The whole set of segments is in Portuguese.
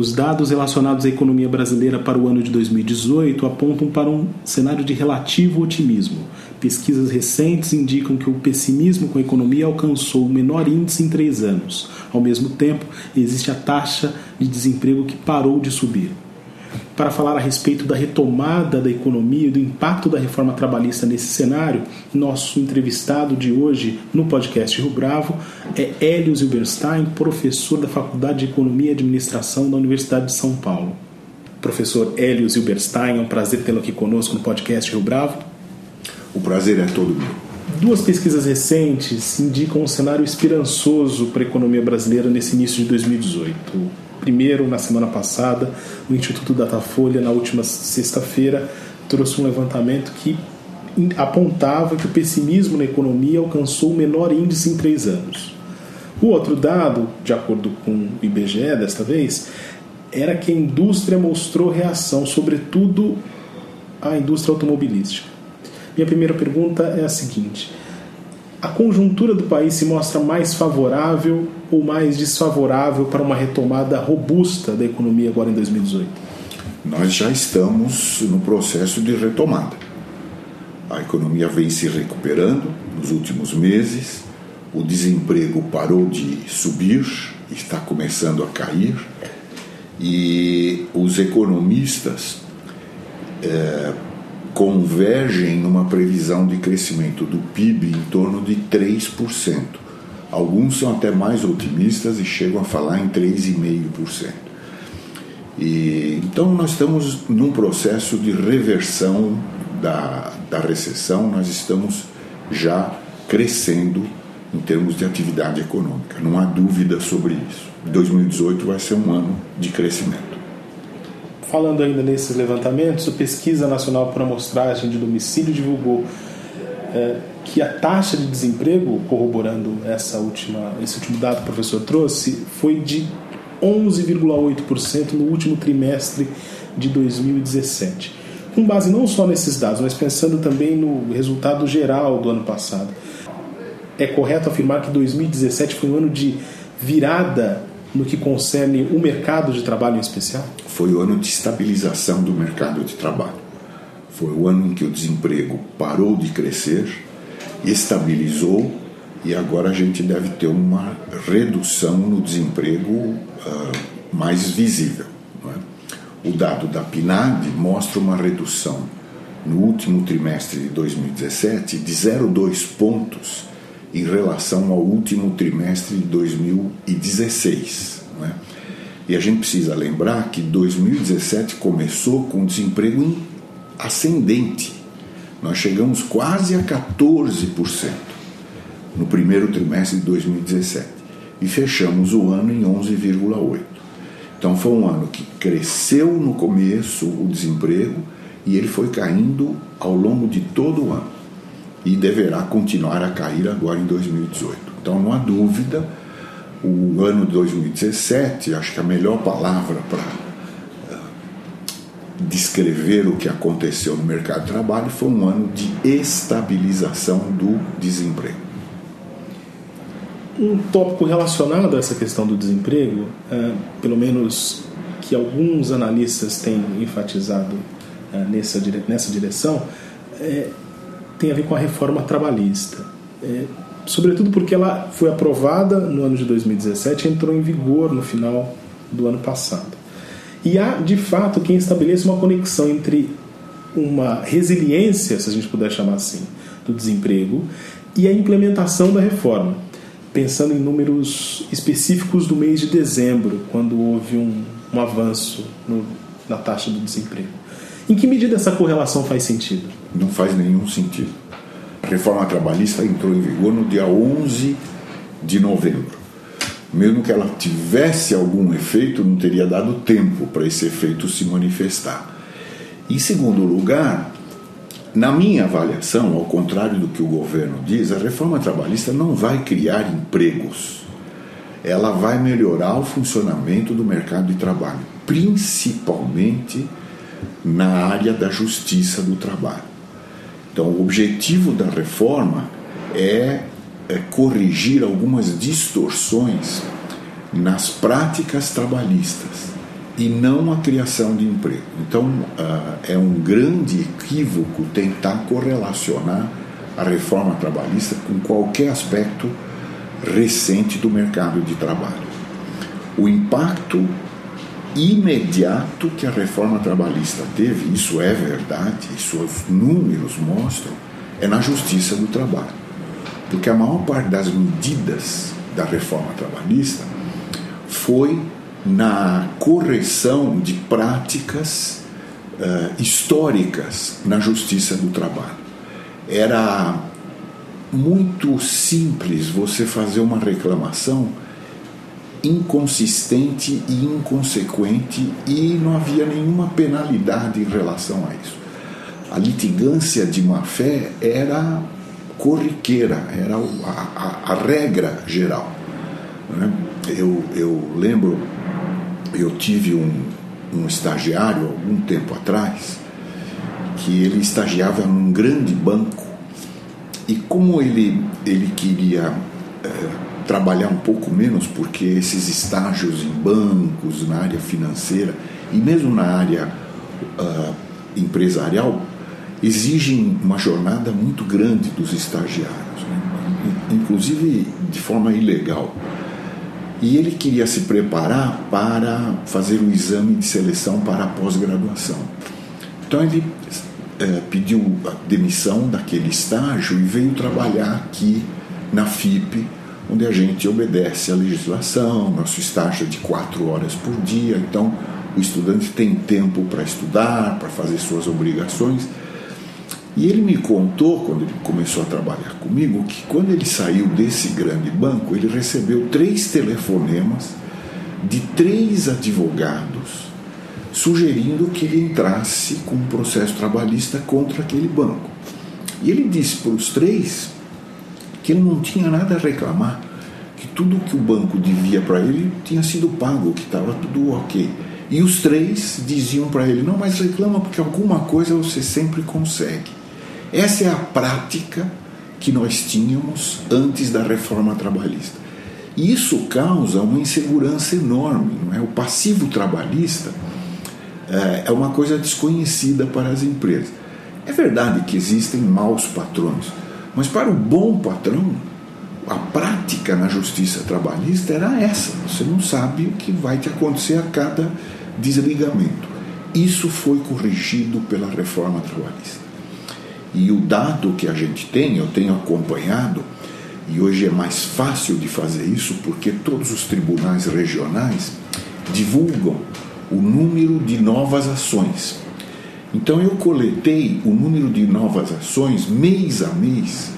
Os dados relacionados à economia brasileira para o ano de 2018 apontam para um cenário de relativo otimismo. Pesquisas recentes indicam que o pessimismo com a economia alcançou o menor índice em três anos. Ao mesmo tempo, existe a taxa de desemprego que parou de subir para falar a respeito da retomada da economia e do impacto da reforma trabalhista nesse cenário, nosso entrevistado de hoje no podcast Rio Bravo é Hélio Zilberstein, professor da Faculdade de Economia e Administração da Universidade de São Paulo. Professor Hélio Zilberstein, é um prazer tê-lo aqui conosco no podcast Rio Bravo. O prazer é todo meu. Duas pesquisas recentes indicam um cenário esperançoso para a economia brasileira nesse início de 2018 Primeiro, na semana passada, o Instituto Datafolha, na última sexta-feira, trouxe um levantamento que apontava que o pessimismo na economia alcançou o menor índice em três anos. O outro dado, de acordo com o IBGE desta vez, era que a indústria mostrou reação, sobretudo a indústria automobilística. Minha primeira pergunta é a seguinte: a conjuntura do país se mostra mais favorável ou mais desfavorável para uma retomada robusta da economia agora em 2018? Nós já estamos no processo de retomada. A economia vem se recuperando nos últimos meses, o desemprego parou de subir, está começando a cair, e os economistas é, convergem numa previsão de crescimento do PIB em torno de 3%. Alguns são até mais otimistas e chegam a falar em 3,5%. E, então, nós estamos num processo de reversão da, da recessão, nós estamos já crescendo em termos de atividade econômica, não há dúvida sobre isso. 2018 vai ser um ano de crescimento. Falando ainda nesses levantamentos, a Pesquisa Nacional por Amostragem de Domicílio divulgou é, que a taxa de desemprego, corroborando essa última, esse último dado que o professor trouxe, foi de 11,8% no último trimestre de 2017. Com base não só nesses dados, mas pensando também no resultado geral do ano passado. É correto afirmar que 2017 foi um ano de virada no que concerne o mercado de trabalho em especial? Foi o ano de estabilização do mercado de trabalho. Foi o ano em que o desemprego parou de crescer, estabilizou e agora a gente deve ter uma redução no desemprego uh, mais visível. É? O dado da PNAD mostra uma redução no último trimestre de 2017 de 0,2 pontos em relação ao último trimestre de 2016. É? E a gente precisa lembrar que 2017 começou com desemprego ascendente. Nós chegamos quase a 14% no primeiro trimestre de 2017 e fechamos o ano em 11,8%. Então foi um ano que cresceu no começo o desemprego e ele foi caindo ao longo de todo o ano e deverá continuar a cair agora em 2018. Então não há dúvida, o ano de 2017, acho que a melhor palavra para descrever o que aconteceu no mercado de trabalho foi um ano de estabilização do desemprego. Um tópico relacionado a essa questão do desemprego, uh, pelo menos que alguns analistas têm enfatizado uh, nessa, dire nessa direção, é tem a ver com a reforma trabalhista. É, sobretudo porque ela foi aprovada no ano de 2017 e entrou em vigor no final do ano passado. E há, de fato, quem estabeleça uma conexão entre uma resiliência, se a gente puder chamar assim, do desemprego e a implementação da reforma, pensando em números específicos do mês de dezembro, quando houve um, um avanço no, na taxa do desemprego. Em que medida essa correlação faz sentido? Não faz nenhum sentido. A reforma trabalhista entrou em vigor no dia 11 de novembro. Mesmo que ela tivesse algum efeito, não teria dado tempo para esse efeito se manifestar. Em segundo lugar, na minha avaliação, ao contrário do que o governo diz, a reforma trabalhista não vai criar empregos. Ela vai melhorar o funcionamento do mercado de trabalho, principalmente na área da justiça do trabalho. Então, o objetivo da reforma é, corrigir algumas distorções nas práticas trabalhistas e não a criação de emprego. Então, uh, é um grande equívoco tentar correlacionar a reforma trabalhista com qualquer aspecto recente do mercado de trabalho. O impacto imediato que a reforma trabalhista teve, isso é verdade, isso os números mostram, é na justiça do trabalho. Porque a maior parte das medidas da reforma trabalhista foi na correção de práticas uh, históricas na justiça do trabalho. Era muito simples você fazer uma reclamação inconsistente e inconsequente e não havia nenhuma penalidade em relação a isso. A litigância de má fé era corriqueira, era a, a, a regra geral. Né? Eu, eu lembro, eu tive um, um estagiário algum tempo atrás que ele estagiava num grande banco e como ele, ele queria é, trabalhar um pouco menos, porque esses estágios em bancos, na área financeira e mesmo na área uh, empresarial exigem uma jornada muito grande dos estagiários, né? inclusive de forma ilegal. E ele queria se preparar para fazer o exame de seleção para a pós-graduação. Então ele é, pediu a demissão daquele estágio e veio trabalhar aqui na FIP, onde a gente obedece à legislação, nosso estágio é de quatro horas por dia, então o estudante tem tempo para estudar, para fazer suas obrigações. E ele me contou, quando ele começou a trabalhar comigo, que quando ele saiu desse grande banco, ele recebeu três telefonemas de três advogados sugerindo que ele entrasse com um processo trabalhista contra aquele banco. E ele disse para os três que ele não tinha nada a reclamar, que tudo que o banco devia para ele tinha sido pago, que estava tudo ok. E os três diziam para ele: não, mas reclama porque alguma coisa você sempre consegue. Essa é a prática que nós tínhamos antes da reforma trabalhista. E isso causa uma insegurança enorme. Não é? O passivo trabalhista é, é uma coisa desconhecida para as empresas. É verdade que existem maus patrões, mas para o bom patrão, a prática na justiça trabalhista era essa: você não sabe o que vai te acontecer a cada desligamento. Isso foi corrigido pela reforma trabalhista. E o dado que a gente tem, eu tenho acompanhado, e hoje é mais fácil de fazer isso porque todos os tribunais regionais divulgam o número de novas ações. Então eu coletei o número de novas ações mês a mês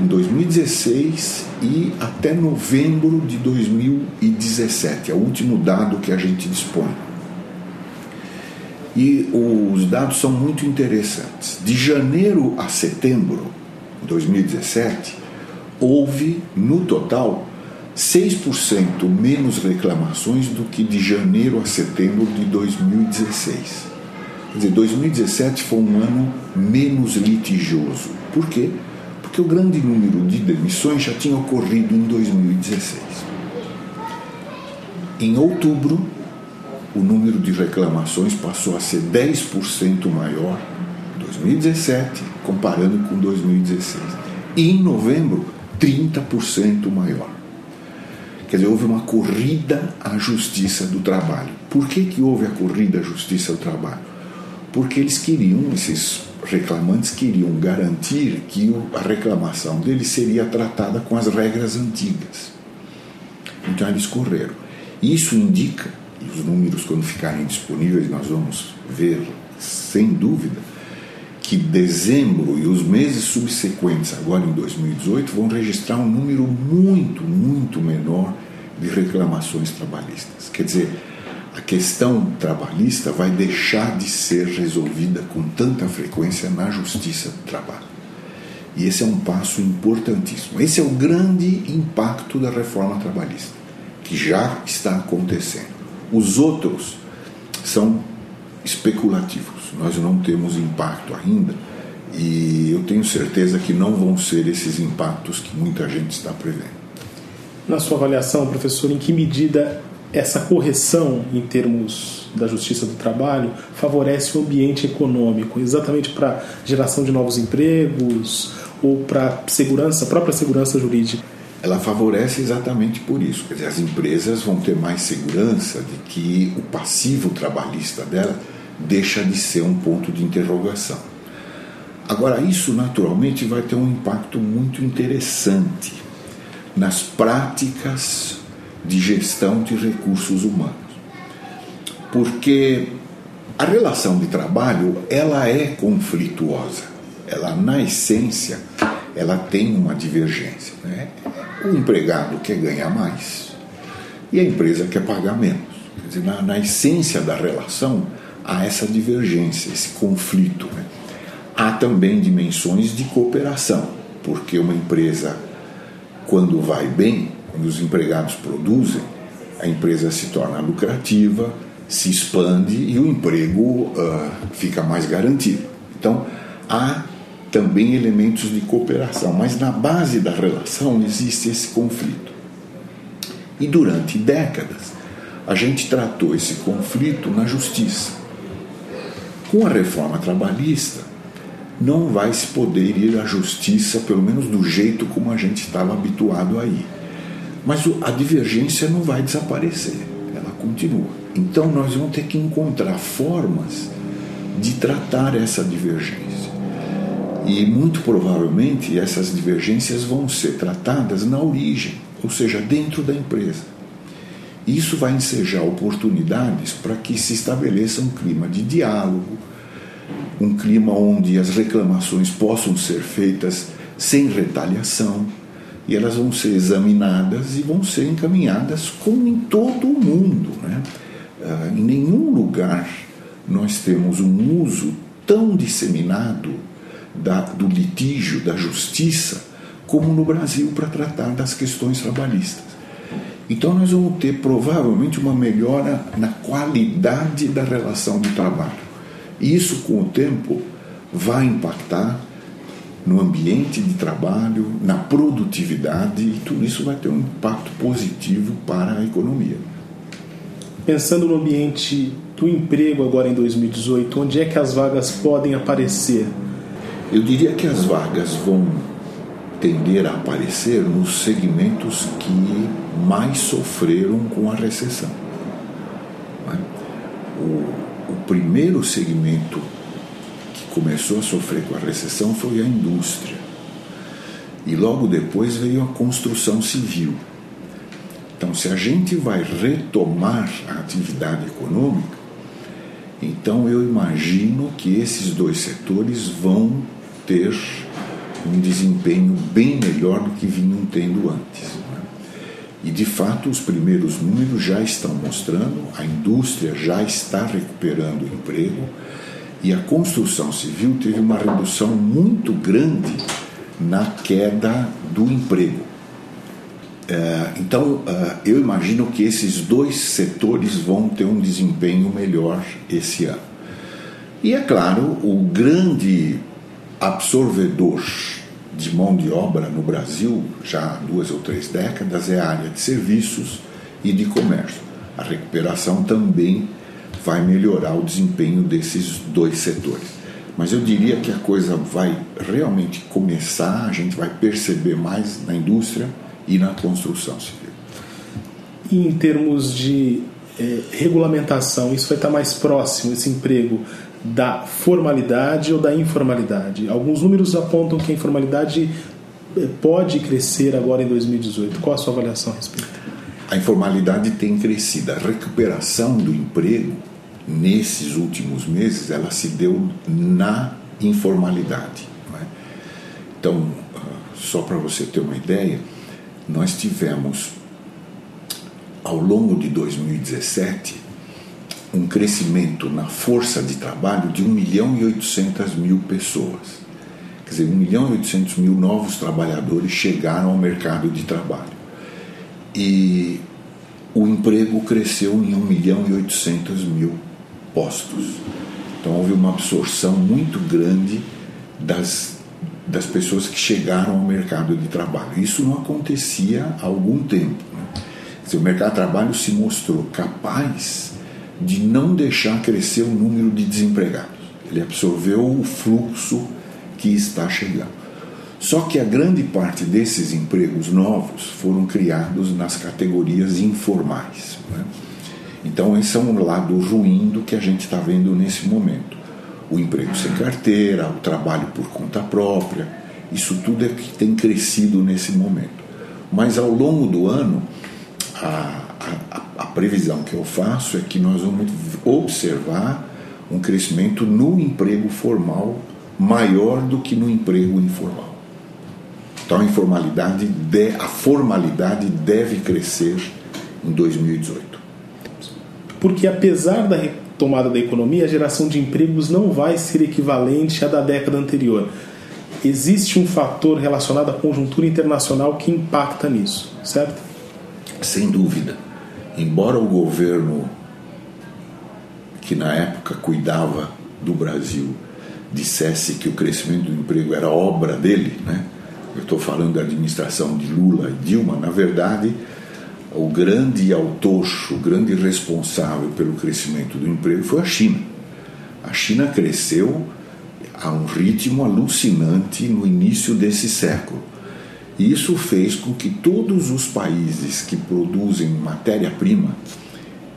em 2016 e até novembro de 2017, é o último dado que a gente dispõe. E os dados são muito interessantes. De janeiro a setembro de 2017, houve no total 6% menos reclamações do que de janeiro a setembro de 2016. Quer dizer, 2017 foi um ano menos litigioso. Por quê? Porque o grande número de demissões já tinha ocorrido em 2016. Em outubro, o número de reclamações passou a ser 10% maior em 2017, comparando com 2016. E em novembro, 30% maior. Quer dizer, houve uma corrida à justiça do trabalho. Por que, que houve a corrida à justiça do trabalho? Porque eles queriam, esses reclamantes queriam garantir que a reclamação deles seria tratada com as regras antigas. Então eles correram. Isso indica, os números quando ficarem disponíveis nós vamos ver sem dúvida, que dezembro e os meses subsequentes, agora em 2018, vão registrar um número muito, muito menor de reclamações trabalhistas. Quer dizer, a questão trabalhista vai deixar de ser resolvida com tanta frequência na justiça do trabalho. E esse é um passo importantíssimo. Esse é o grande impacto da reforma trabalhista, que já está acontecendo. Os outros são especulativos. Nós não temos impacto ainda e eu tenho certeza que não vão ser esses impactos que muita gente está prevendo. Na sua avaliação, professor, em que medida essa correção em termos da justiça do trabalho favorece o ambiente econômico, exatamente para geração de novos empregos ou para segurança, própria segurança jurídica? Ela favorece exatamente por isso. Quer dizer, as empresas vão ter mais segurança de que o passivo trabalhista dela deixa de ser um ponto de interrogação. Agora, isso naturalmente vai ter um impacto muito interessante nas práticas de gestão de recursos humanos. Porque a relação de trabalho, ela é conflituosa. Ela na essência, ela tem uma divergência, né? O empregado quer ganhar mais e a empresa quer pagar menos. Quer dizer, na, na essência da relação há essa divergência, esse conflito. Né? Há também dimensões de cooperação, porque uma empresa, quando vai bem, quando os empregados produzem, a empresa se torna lucrativa, se expande e o emprego uh, fica mais garantido. Então, há também elementos de cooperação, mas na base da relação existe esse conflito. E durante décadas, a gente tratou esse conflito na justiça. Com a reforma trabalhista, não vai se poder ir à justiça, pelo menos do jeito como a gente estava habituado a ir. Mas a divergência não vai desaparecer, ela continua. Então nós vamos ter que encontrar formas de tratar essa divergência. E muito provavelmente essas divergências vão ser tratadas na origem, ou seja, dentro da empresa. Isso vai ensejar oportunidades para que se estabeleça um clima de diálogo, um clima onde as reclamações possam ser feitas sem retaliação e elas vão ser examinadas e vão ser encaminhadas como em todo o mundo. Né? Ah, em nenhum lugar nós temos um uso tão disseminado da, do litígio, da justiça, como no Brasil para tratar das questões trabalhistas. Então, nós vamos ter provavelmente uma melhora na qualidade da relação de trabalho. Isso, com o tempo, vai impactar no ambiente de trabalho, na produtividade, e tudo isso vai ter um impacto positivo para a economia. Pensando no ambiente do emprego agora em 2018, onde é que as vagas podem aparecer? Eu diria que as vagas vão tender a aparecer nos segmentos que mais sofreram com a recessão. É? O, o primeiro segmento que começou a sofrer com a recessão foi a indústria. E logo depois veio a construção civil. Então, se a gente vai retomar a atividade econômica, então eu imagino que esses dois setores vão ter um desempenho bem melhor do que vinham tendo antes. Né? E de fato, os primeiros números já estão mostrando, a indústria já está recuperando o emprego e a construção civil teve uma redução muito grande na queda do emprego. É, então, é, eu imagino que esses dois setores vão ter um desempenho melhor esse ano. E é claro, o grande absorvedor de mão de obra no Brasil, já há duas ou três décadas, é a área de serviços e de comércio. A recuperação também vai melhorar o desempenho desses dois setores. Mas eu diria que a coisa vai realmente começar, a gente vai perceber mais na indústria e na construção civil. E em termos de eh, regulamentação, isso vai estar mais próximo, esse emprego, da formalidade ou da informalidade. Alguns números apontam que a informalidade eh, pode crescer agora em 2018. Qual a sua avaliação a respeito? A informalidade tem crescido. A recuperação do emprego nesses últimos meses ela se deu na informalidade. É? Então, ah, só para você ter uma ideia, nós tivemos ao longo de 2017 um crescimento na força de trabalho de 1 milhão e 800 mil pessoas. Quer dizer, 1 milhão e 800 mil novos trabalhadores chegaram ao mercado de trabalho. E o emprego cresceu em 1 milhão e 800 mil postos. Então houve uma absorção muito grande das, das pessoas que chegaram ao mercado de trabalho. Isso não acontecia há algum tempo. Né? Dizer, o mercado de trabalho se mostrou capaz de não deixar crescer o número de desempregados. Ele absorveu o fluxo que está chegando. Só que a grande parte desses empregos novos foram criados nas categorias informais. Né? Então, esse é um lado ruim do que a gente está vendo nesse momento. O emprego sem carteira, o trabalho por conta própria, isso tudo é que tem crescido nesse momento. Mas ao longo do ano, a, previsão que eu faço é que nós vamos observar um crescimento no emprego formal maior do que no emprego informal. Então a informalidade, de, a formalidade deve crescer em 2018. Porque apesar da retomada da economia, a geração de empregos não vai ser equivalente à da década anterior. Existe um fator relacionado à conjuntura internacional que impacta nisso, certo? Sem dúvida. Embora o governo que na época cuidava do Brasil dissesse que o crescimento do emprego era obra dele, né? eu estou falando da administração de Lula e Dilma, na verdade, o grande autor, o grande responsável pelo crescimento do emprego foi a China. A China cresceu a um ritmo alucinante no início desse século. Isso fez com que todos os países que produzem matéria-prima,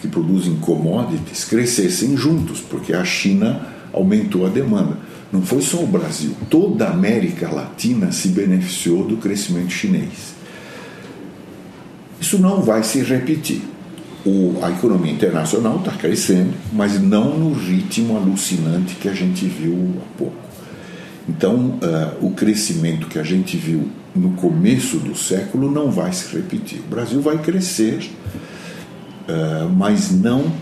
que produzem commodities, crescessem juntos, porque a China aumentou a demanda. Não foi só o Brasil, toda a América Latina se beneficiou do crescimento chinês. Isso não vai se repetir. O, a economia internacional está crescendo, mas não no ritmo alucinante que a gente viu há pouco. Então, uh, o crescimento que a gente viu no começo do século não vai se repetir. O Brasil vai crescer, uh, mas não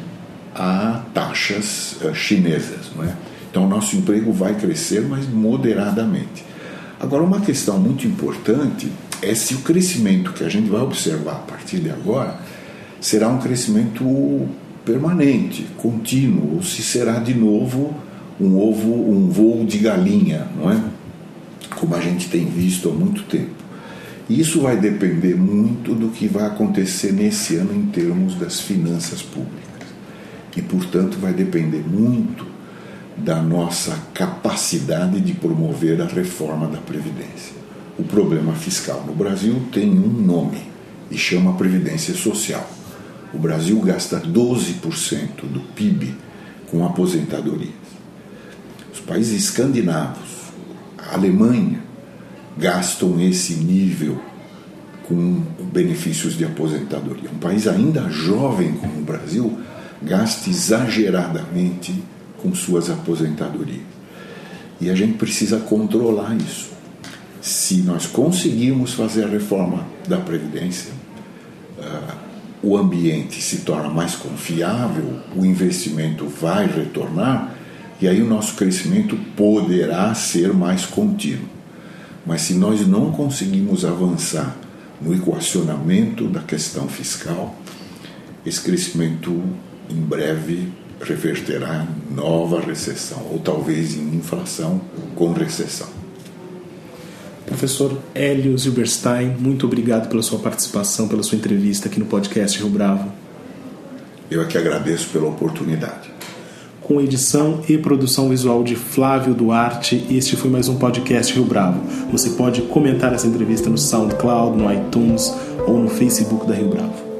a taxas uh, chinesas. Não é? Então, o nosso emprego vai crescer, mas moderadamente. Agora, uma questão muito importante é se o crescimento que a gente vai observar a partir de agora será um crescimento permanente, contínuo, ou se será de novo um ovo, um voo de galinha, não é? Como a gente tem visto há muito tempo. Isso vai depender muito do que vai acontecer nesse ano em termos das finanças públicas. E, portanto, vai depender muito da nossa capacidade de promover a reforma da Previdência. O problema fiscal no Brasil tem um nome e chama Previdência Social. O Brasil gasta 12% do PIB com aposentadorias. Os países escandinavos, Alemanha, gastam esse nível com benefícios de aposentadoria. Um país ainda jovem como o Brasil gasta exageradamente com suas aposentadorias. E a gente precisa controlar isso. Se nós conseguirmos fazer a reforma da Previdência, uh, o ambiente se torna mais confiável, o investimento vai retornar e aí o nosso crescimento poderá ser mais contínuo. Mas se nós não conseguimos avançar no equacionamento da questão fiscal, esse crescimento em breve reverterá em nova recessão, ou talvez em inflação com recessão. Professor Hélio Zilberstein, muito obrigado pela sua participação, pela sua entrevista aqui no podcast Rio Bravo. Eu é que agradeço pela oportunidade. Com edição e produção visual de Flávio Duarte, este foi mais um podcast Rio Bravo. Você pode comentar essa entrevista no SoundCloud, no iTunes ou no Facebook da Rio Bravo.